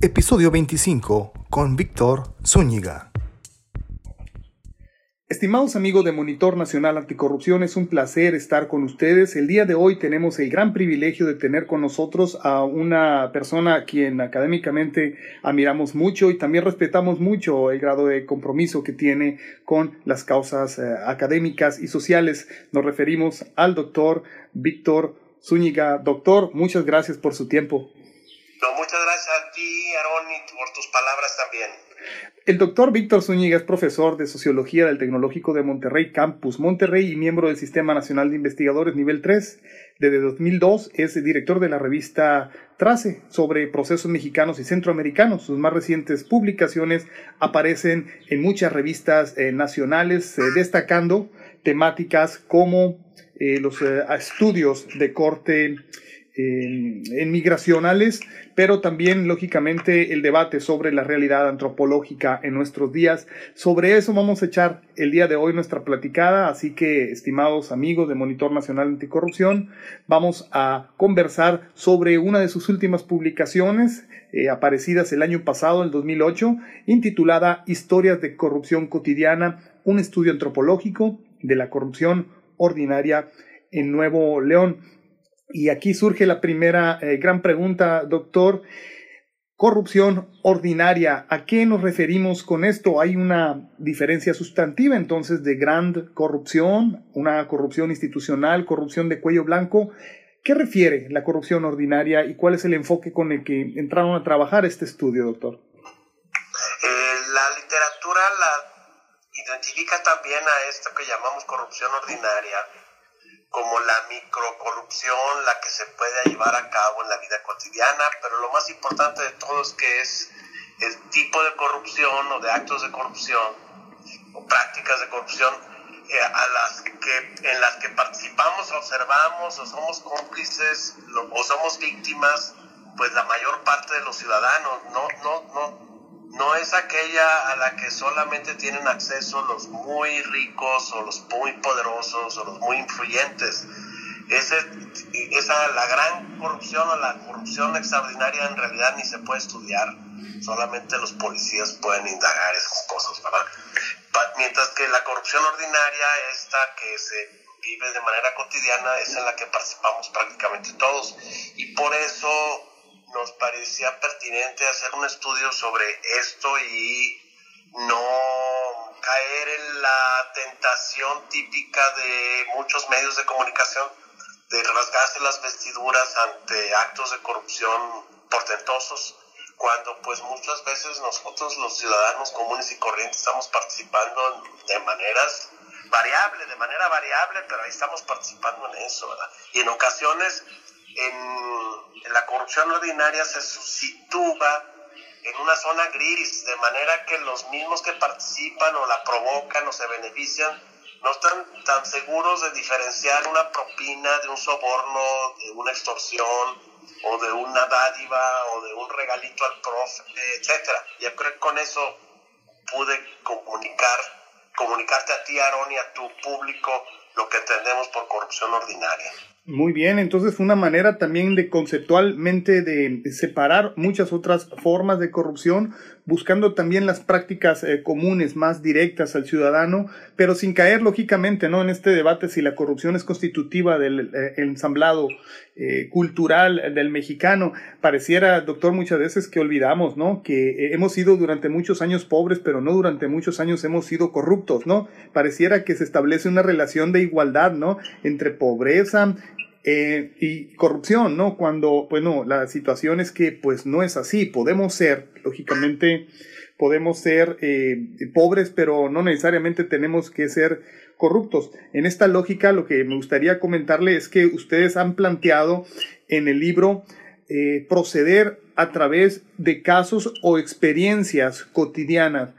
episodio 25, con Víctor Zúñiga. Estimados amigos de Monitor Nacional Anticorrupción, es un placer estar con ustedes. El día de hoy tenemos el gran privilegio de tener con nosotros a una persona a quien académicamente admiramos mucho y también respetamos mucho el grado de compromiso que tiene con las causas eh, académicas y sociales. Nos referimos al doctor Víctor Zúñiga. Doctor, muchas gracias por su tiempo. No, muchas gracias a ti, Aaron, y por tus palabras también. El doctor Víctor Zúñiga es profesor de Sociología del Tecnológico de Monterrey Campus Monterrey y miembro del Sistema Nacional de Investigadores Nivel 3. Desde 2002 es director de la revista Trace sobre procesos mexicanos y centroamericanos. Sus más recientes publicaciones aparecen en muchas revistas eh, nacionales, eh, destacando temáticas como eh, los estudios de corte en migracionales, pero también, lógicamente, el debate sobre la realidad antropológica en nuestros días. Sobre eso vamos a echar el día de hoy nuestra platicada, así que, estimados amigos de Monitor Nacional Anticorrupción, vamos a conversar sobre una de sus últimas publicaciones, eh, aparecidas el año pasado, el 2008, intitulada Historias de Corrupción Cotidiana, un estudio antropológico de la corrupción ordinaria en Nuevo León. Y aquí surge la primera eh, gran pregunta, doctor. Corrupción ordinaria, ¿a qué nos referimos con esto? Hay una diferencia sustantiva entonces de gran corrupción, una corrupción institucional, corrupción de cuello blanco. ¿Qué refiere la corrupción ordinaria y cuál es el enfoque con el que entraron a trabajar este estudio, doctor? Eh, la literatura la identifica también a esto que llamamos corrupción ordinaria como la microcorrupción, la que se puede llevar a cabo en la vida cotidiana, pero lo más importante de todo es que es el tipo de corrupción o de actos de corrupción o prácticas de corrupción eh, a las que, en las que participamos, observamos o somos cómplices o somos víctimas, pues la mayor parte de los ciudadanos, no, no, no, no es aquella a la que solamente tienen acceso los muy ricos o los muy poderosos o los muy influyentes. Ese, esa, la gran corrupción o la corrupción extraordinaria en realidad ni se puede estudiar, solamente los policías pueden indagar esas cosas, ¿verdad? Mientras que la corrupción ordinaria, esta que se vive de manera cotidiana, es en la que participamos prácticamente todos. Y por eso nos parecía pertinente hacer un estudio sobre esto y no caer en la tentación típica de muchos medios de comunicación de rasgarse las vestiduras ante actos de corrupción portentosos, cuando pues muchas veces nosotros los ciudadanos comunes y corrientes estamos participando de maneras variables, de manera variable, pero ahí estamos participando en eso, ¿verdad? Y en ocasiones en, la corrupción ordinaria se sitúa en una zona gris, de manera que los mismos que participan o la provocan o se benefician no están tan seguros de diferenciar una propina de un soborno, de una extorsión o de una dádiva o de un regalito al profe, etcétera. Yo creo que con eso pude comunicar, comunicarte a ti, Aaron, y a tu público lo que entendemos por corrupción ordinaria. Muy bien, entonces una manera también de conceptualmente de separar muchas otras formas de corrupción, buscando también las prácticas eh, comunes más directas al ciudadano, pero sin caer lógicamente ¿no? en este debate si la corrupción es constitutiva del eh, ensamblado eh, cultural del mexicano. Pareciera, doctor, muchas veces que olvidamos ¿no? que hemos sido durante muchos años pobres, pero no durante muchos años hemos sido corruptos. ¿no? Pareciera que se establece una relación de igualdad ¿no? entre pobreza, eh, y corrupción, ¿no? Cuando, bueno, la situación es que pues no es así, podemos ser, lógicamente, podemos ser eh, pobres, pero no necesariamente tenemos que ser corruptos. En esta lógica, lo que me gustaría comentarle es que ustedes han planteado en el libro eh, proceder a través de casos o experiencias cotidianas.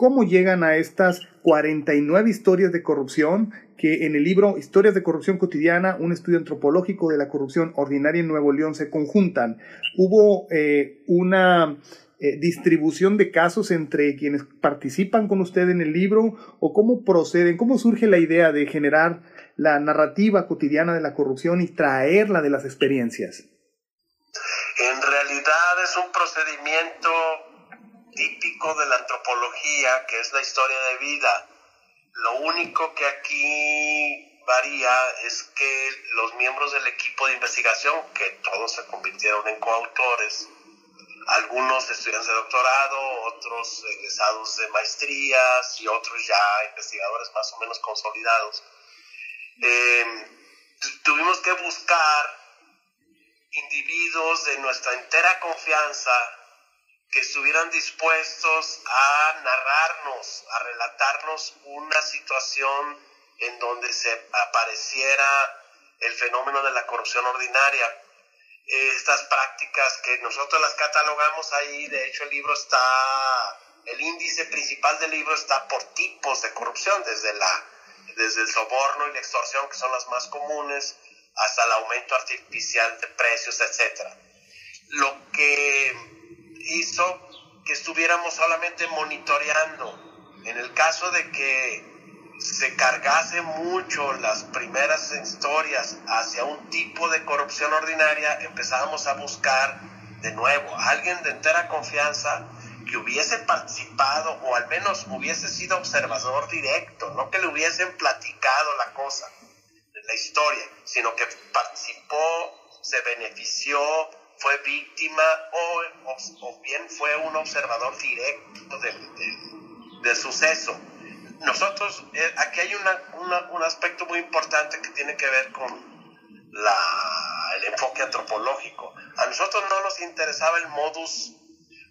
¿Cómo llegan a estas 49 historias de corrupción que en el libro Historias de Corrupción Cotidiana, un estudio antropológico de la corrupción ordinaria en Nuevo León se conjuntan. Hubo eh, una eh, distribución de casos entre quienes participan con usted en el libro o cómo proceden, cómo surge la idea de generar la narrativa cotidiana de la corrupción y traerla de las experiencias. En realidad es un procedimiento típico de la antropología, que es la historia de vida. Lo único que aquí varía es que los miembros del equipo de investigación, que todos se convirtieron en coautores, algunos estudiantes de doctorado, otros egresados de maestrías y otros ya investigadores más o menos consolidados, eh, tuvimos que buscar individuos de nuestra entera confianza que estuvieran dispuestos a narrarnos, a relatarnos una situación en donde se apareciera el fenómeno de la corrupción ordinaria. Estas prácticas que nosotros las catalogamos ahí, de hecho el libro está, el índice principal del libro está por tipos de corrupción, desde, la, desde el soborno y la extorsión, que son las más comunes, hasta el aumento artificial de precios, etc. Lo que hizo que estuviéramos solamente monitoreando. En el caso de que se cargase mucho las primeras historias hacia un tipo de corrupción ordinaria, empezábamos a buscar de nuevo a alguien de entera confianza que hubiese participado o al menos hubiese sido observador directo, no que le hubiesen platicado la cosa la historia, sino que participó, se benefició, fue víctima o, o, bien fue un observador directo del, del, suceso. Nosotros, eh, aquí hay una, una, un aspecto muy importante que tiene que ver con la, el enfoque antropológico. A nosotros no nos interesaba el modus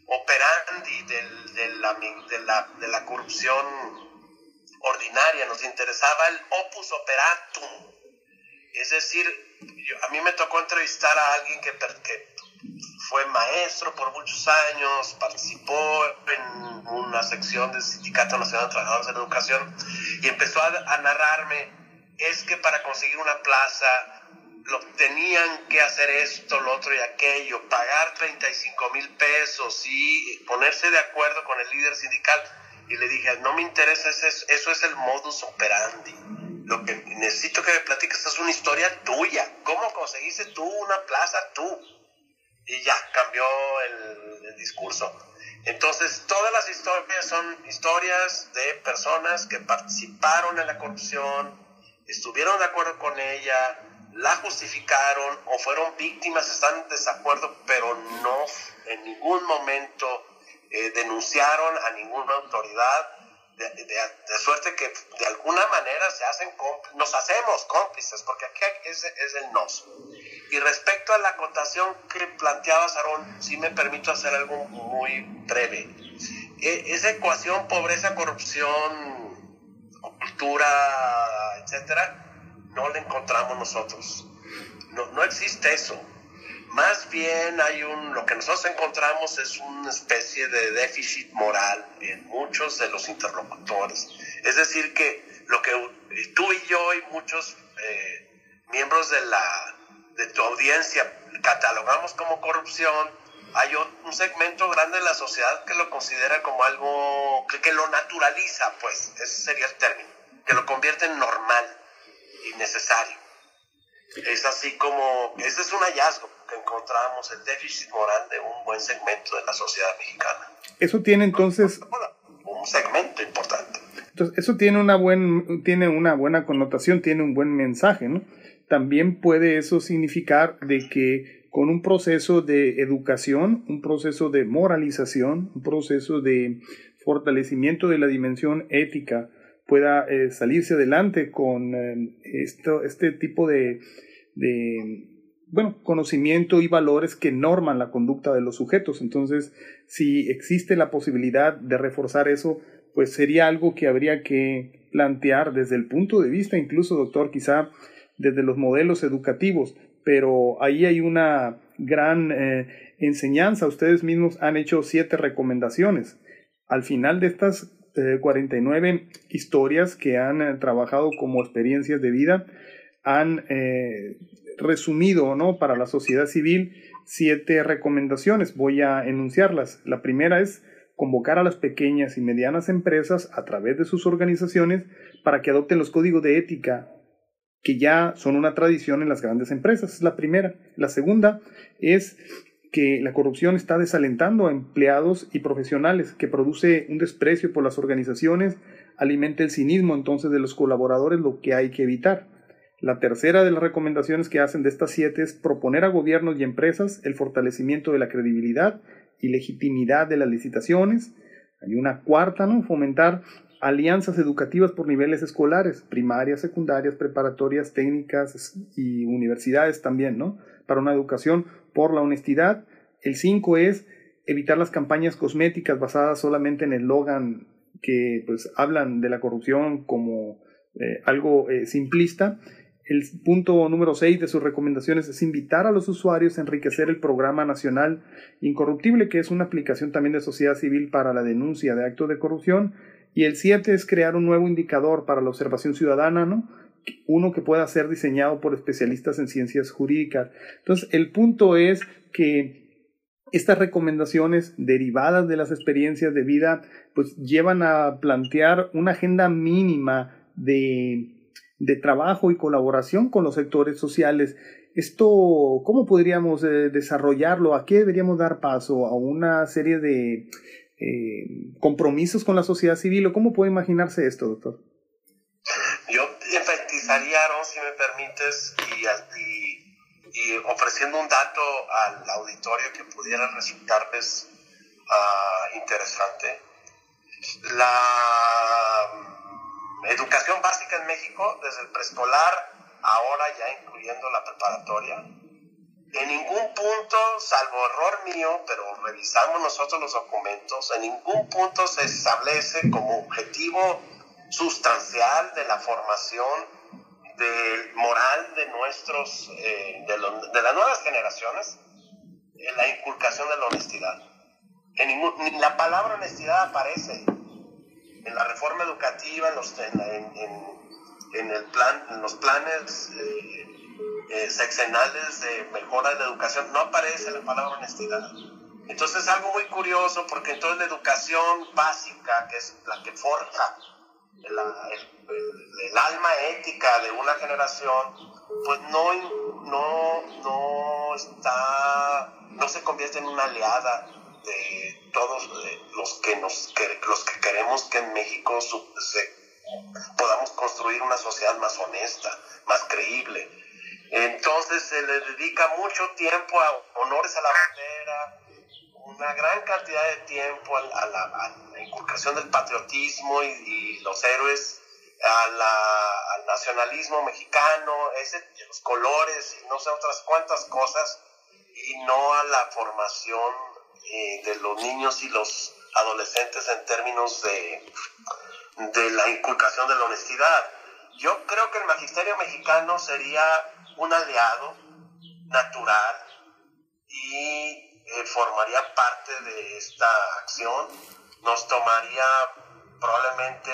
operandi del, de, la, de, la, de la corrupción ordinaria, nos interesaba el opus operatum, es decir, a mí me tocó entrevistar a alguien que, fue maestro por muchos años, participó en una sección del Sindicato Nacional de Trabajadores de la Educación y empezó a, narrarme, es que para conseguir una plaza lo tenían que hacer esto, lo otro y aquello, pagar 35 mil pesos y ponerse de acuerdo con el líder sindical. Y le dije, no me interesa eso, eso es el modus operandi lo que necesito que me platiques es una historia tuya. ¿Cómo conseguiste tú una plaza tú? Y ya cambió el, discurso. Entonces, todas las historias son historias de personas que participaron en la corrupción, estuvieron de acuerdo con ella, la justificaron o fueron víctimas, están en desacuerdo, pero no en ningún momento eh, denunciaron a ninguna autoridad de, suerte que de alguna manera se hacen nos hacemos cómplices, porque aquí es, es, el nos. Y respecto a la acotación que planteaba Sarón, sí me permito hacer algo muy breve. E, esa ecuación pobreza, corrupción, cultura, etcétera, no la encontramos nosotros. No, no existe eso. Más bien hay un, lo que nosotros encontramos es una especie de déficit moral en muchos de los interlocutores. Es decir, que lo que tú y yo y muchos eh, miembros de, la, de tu audiencia catalogamos como corrupción, hay un segmento grande de la sociedad que lo considera como algo que, que lo naturaliza, pues, ese sería el término, que lo convierte en normal y necesario. Es así como, ese es un hallazgo que encontramos el déficit moral de un buen segmento de la sociedad mexicana. Eso tiene entonces... Un segmento importante. Entonces, eso tiene una, buen, tiene una buena connotación, tiene un buen mensaje, ¿no? También puede eso significar de que con un proceso de educación, un proceso de moralización, un proceso de fortalecimiento de la dimensión ética, pueda eh, salirse adelante con eh, esto, este tipo de, de bueno, conocimiento y valores que norman la conducta de los sujetos. Entonces, si existe la posibilidad de reforzar eso, pues sería algo que habría que plantear desde el punto de vista, incluso, doctor, quizá desde los modelos educativos, pero ahí hay una gran eh, enseñanza. Ustedes mismos han hecho siete recomendaciones. Al final de estas 49 eh, historias que han eh, trabajado como experiencias de vida, han resumido ¿no? para la sociedad civil siete recomendaciones. Voy a enunciarlas. La primera es convocar a las pequeñas y medianas empresas a través de sus organizaciones para que adopten los códigos de ética que ya son una tradición en las grandes empresas. Es la primera. La segunda es que la corrupción está desalentando a empleados y profesionales, que produce un desprecio por las organizaciones, alimenta el cinismo entonces de los colaboradores, lo que hay que evitar. La tercera de las recomendaciones que hacen de estas siete es proponer a gobiernos y empresas el fortalecimiento de la credibilidad y legitimidad de las licitaciones. Hay una cuarta, ¿no? Fomentar alianzas educativas por niveles escolares, primarias, secundarias, preparatorias, técnicas y universidades también, ¿no? Para una educación por la honestidad. El 5 es evitar las campañas cosméticas basadas solamente en el eslogan que pues hablan de la corrupción como eh, algo eh, simplista. El punto número 6 de sus recomendaciones es invitar a los usuarios a enriquecer el programa nacional incorruptible, que es una aplicación también de sociedad civil para la denuncia de actos de corrupción. Y el 7 es crear un nuevo indicador para la observación ciudadana, ¿no? uno que pueda ser diseñado por especialistas en ciencias jurídicas. Entonces, el punto es que estas recomendaciones derivadas de las experiencias de vida, pues llevan a plantear una agenda mínima de, de trabajo y colaboración con los sectores sociales. Esto, ¿cómo podríamos eh, desarrollarlo? ¿A qué deberíamos dar paso? ¿A una serie de eh, compromisos con la sociedad civil? ¿O cómo puede imaginarse esto, doctor? Aaron, si me permites, y, ofreciendo un dato al auditorio que pudiera resultarles uh, interesante. La educación básica en México, desde el preescolar, ahora ya incluyendo la preparatoria, en ningún punto, salvo error mío, pero revisamos nosotros los documentos, en ningún punto se establece como objetivo sustancial de la formación del moral de nuestros, eh, de, las nuevas generaciones, en la inculcación de la honestidad. En ningún, ni la palabra honestidad aparece en la reforma educativa, en los, en, el plan, en los planes eh, eh, sexenales de mejora de educación, no aparece la palabra honestidad. Entonces es algo muy curioso porque entonces la educación básica, que es la que forja el, alma ética de una generación, pues no, no, no está, no se convierte en una aliada de todos los que, nos, los que queremos que en México podamos construir una sociedad más honesta, más creíble. Entonces se le dedica mucho tiempo a honores a la bandera, una gran cantidad de tiempo a, la, inculcación del patriotismo y, los héroes, al nacionalismo mexicano, ese, los colores y no sé otras cuantas cosas, y no a la formación eh, de los niños y los adolescentes en términos de, de la inculcación de la honestidad. Yo creo que el magisterio mexicano sería un aliado natural y eh, formaría parte de esta acción. Nos tomaría probablemente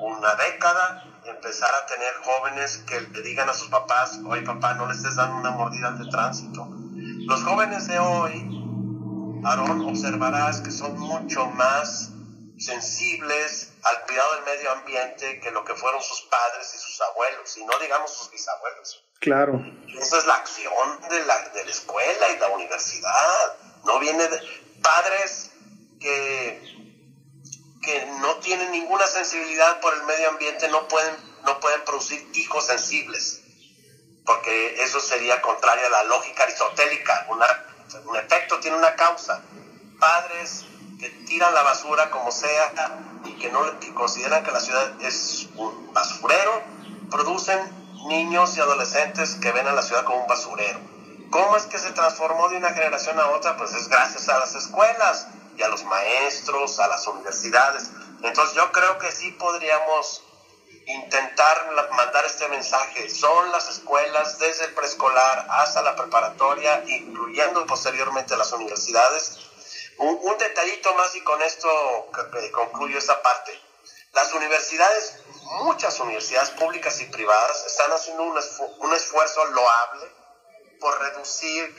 una década empezar a tener jóvenes que le digan a sus papás, oye papá, no le estés dando una mordida de tránsito. Los jóvenes de hoy, Aarón, observarás que son mucho más sensibles al cuidado del medio ambiente que lo que fueron sus padres y sus abuelos, y no digamos sus bisabuelos. Claro. Esa es la acción de la, de la escuela y la universidad. No viene de padres que, que no tienen ninguna sensibilidad por el medio ambiente, no pueden, no pueden producir hijos sensibles, porque eso sería contrario a la lógica aristotélica. Una, un efecto tiene una causa. Padres que tiran la basura como sea y que no que consideran que la ciudad es un basurero, producen niños y adolescentes que ven a la ciudad como un basurero. ¿Cómo es que se transformó de una generación a otra? Pues es gracias a las escuelas y a los maestros, a las universidades. Entonces yo creo que sí podríamos intentar mandar este mensaje. Son las escuelas desde el preescolar hasta la preparatoria, incluyendo posteriormente las universidades. Un, detallito más y con esto concluyo esta parte. Las universidades muchas universidades públicas y privadas están haciendo un, esfuerzo loable por reducir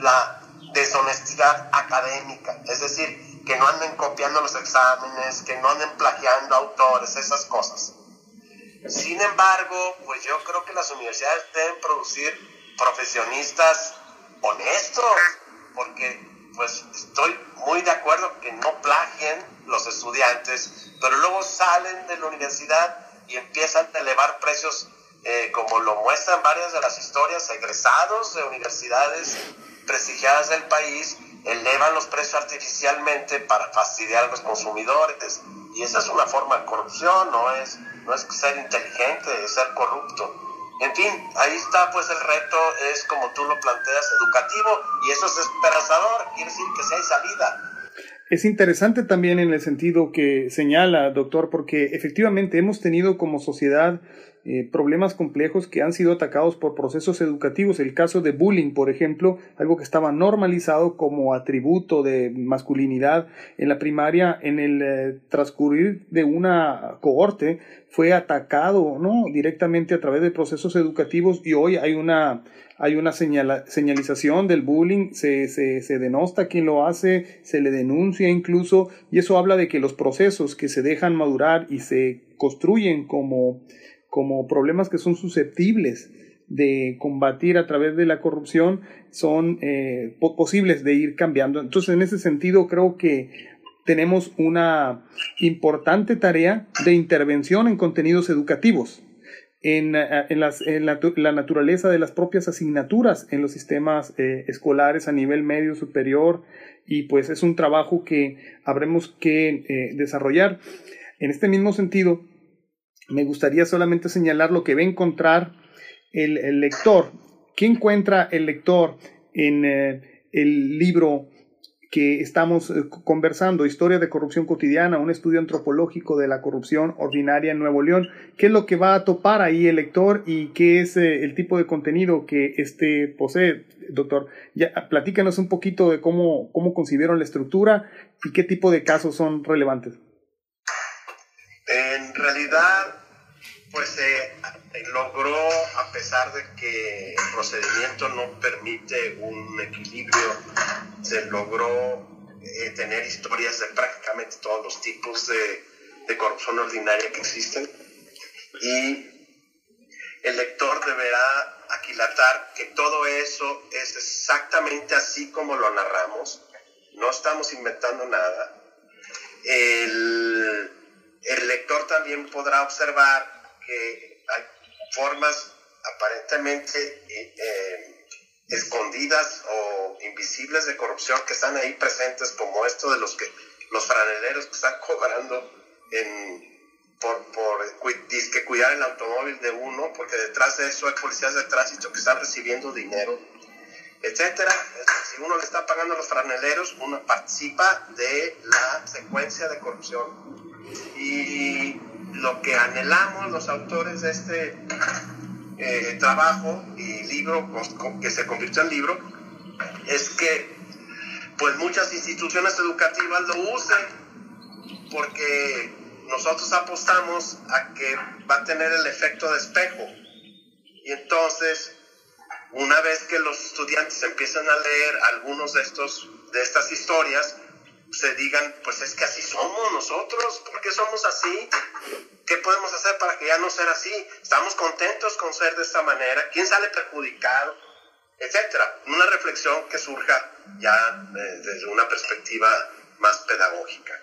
la deshonestidad académica, es decir, que no anden copiando los exámenes, que no anden plagiando autores, esas cosas. Sin embargo, pues yo creo que las universidades deben producir profesionistas honestos, porque pues estoy muy de acuerdo que no plagien los estudiantes, pero luego salen de la universidad y empiezan a elevar precios eh, como lo muestran varias de las historias, egresados de universidades prestigiadas del país elevan los precios artificialmente para fastidiar a los consumidores. Y esa es una forma de corrupción, no es, no es ser inteligente, es ser corrupto. En fin, ahí está pues el reto, es como tú lo planteas, educativo, y eso es esperanzador, quiere decir que si hay salida. Es interesante también en el sentido que señala, doctor, porque efectivamente hemos tenido como sociedad eh, problemas complejos que han sido atacados por procesos educativos. El caso de bullying, por ejemplo, algo que estaba normalizado como atributo de masculinidad en la primaria, en el eh, transcurrir de una cohorte, fue atacado ¿no? directamente a través de procesos educativos y hoy hay una, hay una señalización del bullying, se, denosta quien lo hace, se le denuncia incluso, y eso habla de que los procesos que se dejan madurar y se construyen como como problemas que son susceptibles de combatir a través de la corrupción son eh, posibles de ir cambiando. Entonces, en ese sentido, creo que tenemos una importante tarea de intervención en contenidos educativos, en, eh, en, las, en la, naturaleza de las propias asignaturas en los sistemas eh, escolares a nivel medio superior, y pues es un trabajo que habremos que desarrollar. En este mismo sentido, me gustaría solamente señalar lo que va a encontrar el, lector. ¿Qué encuentra el lector en eh, el libro que estamos eh, conversando, Historia de Corrupción Cotidiana, un estudio antropológico de la corrupción ordinaria en Nuevo León? ¿Qué es lo que va a topar ahí el lector y qué es eh, el tipo de contenido que este posee? Doctor, ya, platícanos un poquito de cómo, cómo concibieron la estructura y qué tipo de casos son relevantes. En realidad, pues se logró, a pesar de que el procedimiento no permite un equilibrio, se logró eh, tener historias de prácticamente todos los tipos de, de corrupción ordinaria que existen. Y el lector deberá aquilatar que todo eso es exactamente así como lo narramos. No estamos inventando nada. El, el lector también podrá observar que hay formas aparentemente eh, eh, escondidas o invisibles de corrupción que están ahí presentes, como esto de los que los franeleros que están cobrando en, por, por cuidar el automóvil de uno, porque detrás de eso hay policías de tránsito que están recibiendo dinero, etcétera. Si uno le está pagando a los franeleros, uno participa de la secuencia de corrupción. Y lo que anhelamos los autores de este eh, trabajo y libro que se convirtió en libro es que pues muchas instituciones educativas lo usen porque nosotros apostamos a que va a tener el efecto de espejo. Y entonces una vez que los estudiantes empiezan a leer algunos de estos de estas historias se digan, pues es que así somos nosotros, ¿por qué somos así? ¿Qué podemos hacer para que ya no sea así? ¿Estamos contentos con ser de esta manera? ¿Quién sale perjudicado? Etcétera. Una reflexión que surja ya eh, desde una perspectiva más pedagógica.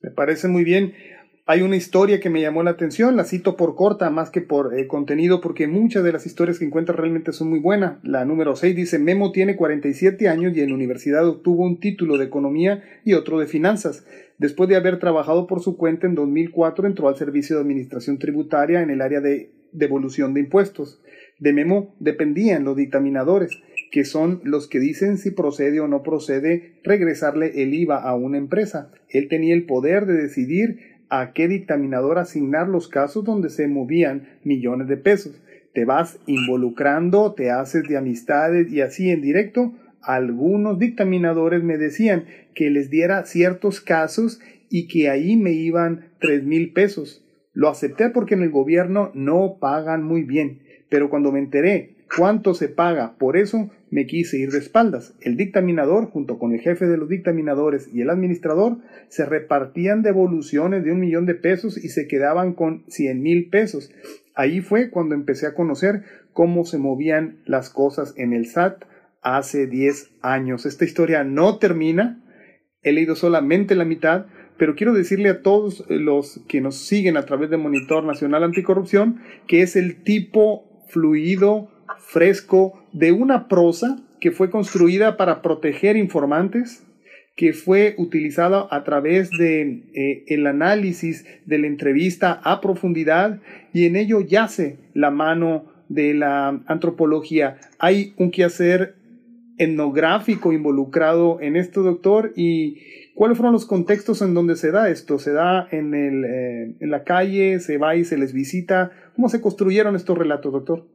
Me parece muy bien hay una historia que me llamó la atención, la cito por corta más que por eh, contenido, porque muchas de las historias que encuentro realmente son muy buenas. La número 6 dice, Memo tiene 47 años y en la universidad obtuvo un título de economía y otro de finanzas. Después de haber trabajado por su cuenta en 2004, entró al servicio de administración tributaria en el área de devolución de impuestos. De Memo dependían los dictaminadores, que son los que dicen si procede o no procede regresarle el IVA a una empresa. Él tenía el poder de decidir a qué dictaminador asignar los casos donde se movían millones de pesos. Te vas involucrando, te haces de amistades y así en directo. Algunos dictaminadores me decían que les diera ciertos casos y que ahí me iban tres mil pesos. Lo acepté porque en el gobierno no pagan muy bien, pero cuando me enteré cuánto se paga por eso, me quise ir de espaldas. El dictaminador, junto con el jefe de los dictaminadores y el administrador, se repartían devoluciones de un millón de pesos y se quedaban con cien mil pesos. Ahí fue cuando empecé a conocer cómo se movían las cosas en el SAT hace 10 años. Esta historia no termina, he leído solamente la mitad, pero quiero decirle a todos los que nos siguen a través de Monitor Nacional Anticorrupción que es el tipo fluido, fresco, de una prosa que fue construida para proteger informantes, que fue utilizada a través de eh, el análisis de la entrevista a profundidad y en ello yace la mano de la antropología. Hay un quehacer etnográfico involucrado en esto, doctor, y cuáles fueron los contextos en donde se da esto. ¿Se da en, el, eh, en la calle? ¿Se va y se les visita? ¿Cómo se construyeron estos relatos, doctor?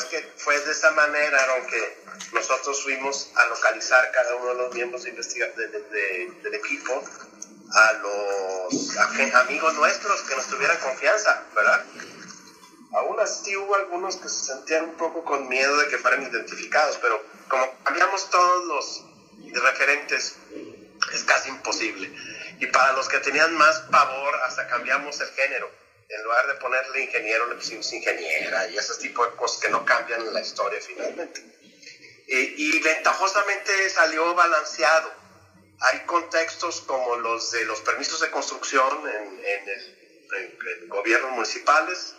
Es que fue de esa manera, aunque nosotros fuimos a localizar cada uno de los miembros de del equipo a los amigos nuestros que nos tuvieran confianza, ¿verdad? Aún así hubo algunos que se sentían un poco con miedo de que fueran identificados, pero como cambiamos todos los referentes, es casi imposible. Y para los que tenían más pavor, hasta cambiamos el género. En lugar de ponerle ingeniero, le pusimos ingeniera y ese tipo de cosas que no cambian la historia finalmente. y ventajosamente salió balanceado. Hay contextos como los de los permisos de construcción en, en, el, en gobiernos municipales,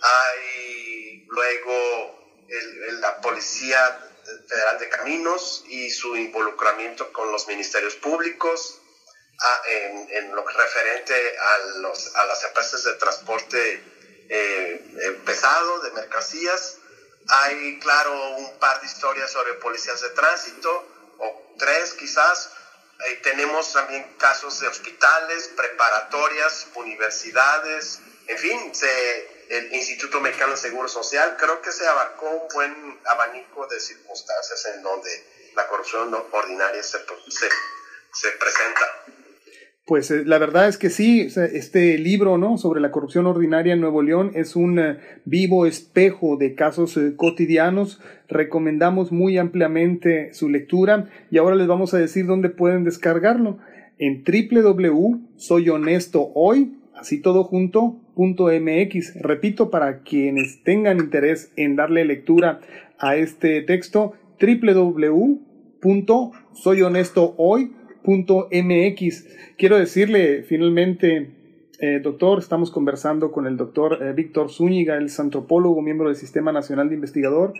hay luego la Policía Federal de Caminos y su involucramiento con los ministerios públicos ah, en, lo referente a, los, a las empresas de transporte eh, eh, pesado, de mercancías. Hay, claro, un par de historias sobre policías de tránsito, o tres quizás. Eh, tenemos también casos de hospitales, preparatorias, universidades, en fin, se, el Instituto Mexicano de Seguro Social, creo que se abarcó un buen abanico de circunstancias en donde la corrupción ordinaria se, presenta. Pues eh, la verdad es que sí, este libro ¿no? sobre la corrupción ordinaria en Nuevo León es un eh, vivo espejo de casos eh, cotidianos. Recomendamos muy ampliamente su lectura y ahora les vamos a decir dónde pueden descargarlo. En www.soyhonestohoy, así todo. Repito, para quienes tengan interés en darle lectura a este texto, Quiero decirle finalmente, eh, doctor, estamos conversando con el doctor eh, Víctor Zúñiga, el antropólogo, miembro del Sistema Nacional de Investigador,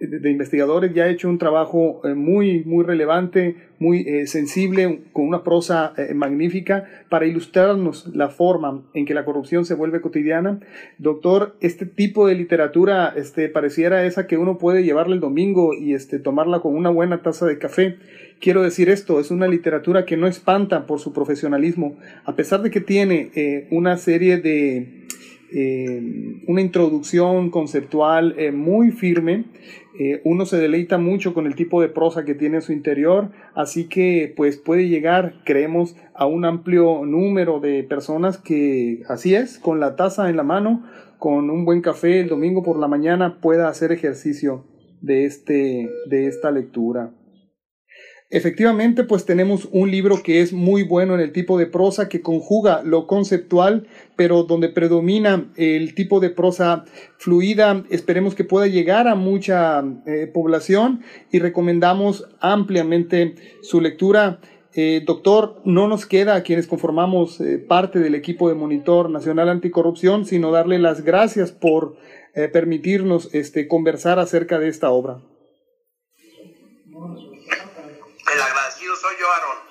de investigadores ya ha hecho un trabajo eh, muy, muy relevante, muy eh, sensible, con una prosa eh, magnífica para ilustrarnos la forma en que la corrupción se vuelve cotidiana. Doctor, este tipo de literatura este, pareciera esa que uno puede llevarle el domingo y este, tomarla con una buena taza de café. Quiero decir esto, es una literatura que no espanta por su profesionalismo, a pesar de que tiene una serie de... una introducción conceptual muy firme, eh, uno se deleita mucho con el tipo de prosa que tiene en su interior, así que pues puede llegar, creemos, a un amplio número de personas que, así es, con la taza en la mano, con un buen café el domingo por la mañana, pueda hacer ejercicio de, este, de esta lectura. Efectivamente, pues tenemos un libro que es muy bueno en el tipo de prosa, que conjuga lo conceptual, pero donde predomina el tipo de prosa fluida. Esperemos que pueda llegar a mucha eh, población y recomendamos ampliamente su lectura. Eh, doctor, no nos queda a quienes conformamos eh, parte del equipo de Monitor Nacional Anticorrupción, sino darle las gracias por permitirnos este, conversar acerca de esta obra. El agradecido soy yo, Aaron.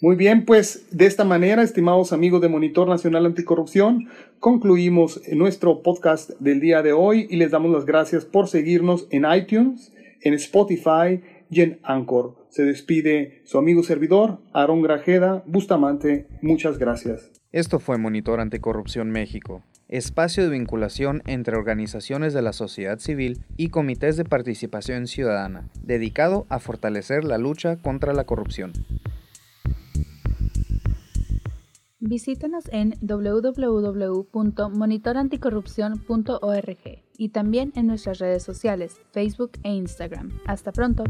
Muy bien, pues de esta manera, estimados amigos de Monitor Nacional Anticorrupción, concluimos nuestro podcast del día de hoy y les damos las gracias por seguirnos en iTunes, en Spotify y en Anchor. Se despide su amigo servidor, Aaron Grajeda Bustamante. Muchas gracias. Esto fue Monitor Anticorrupción México espacio de vinculación entre organizaciones de la sociedad civil y comités de participación ciudadana, dedicado a fortalecer la lucha contra la corrupción. Visítanos en www.monitoranticorrupción.org y también en nuestras redes sociales, Facebook e Instagram. Hasta pronto.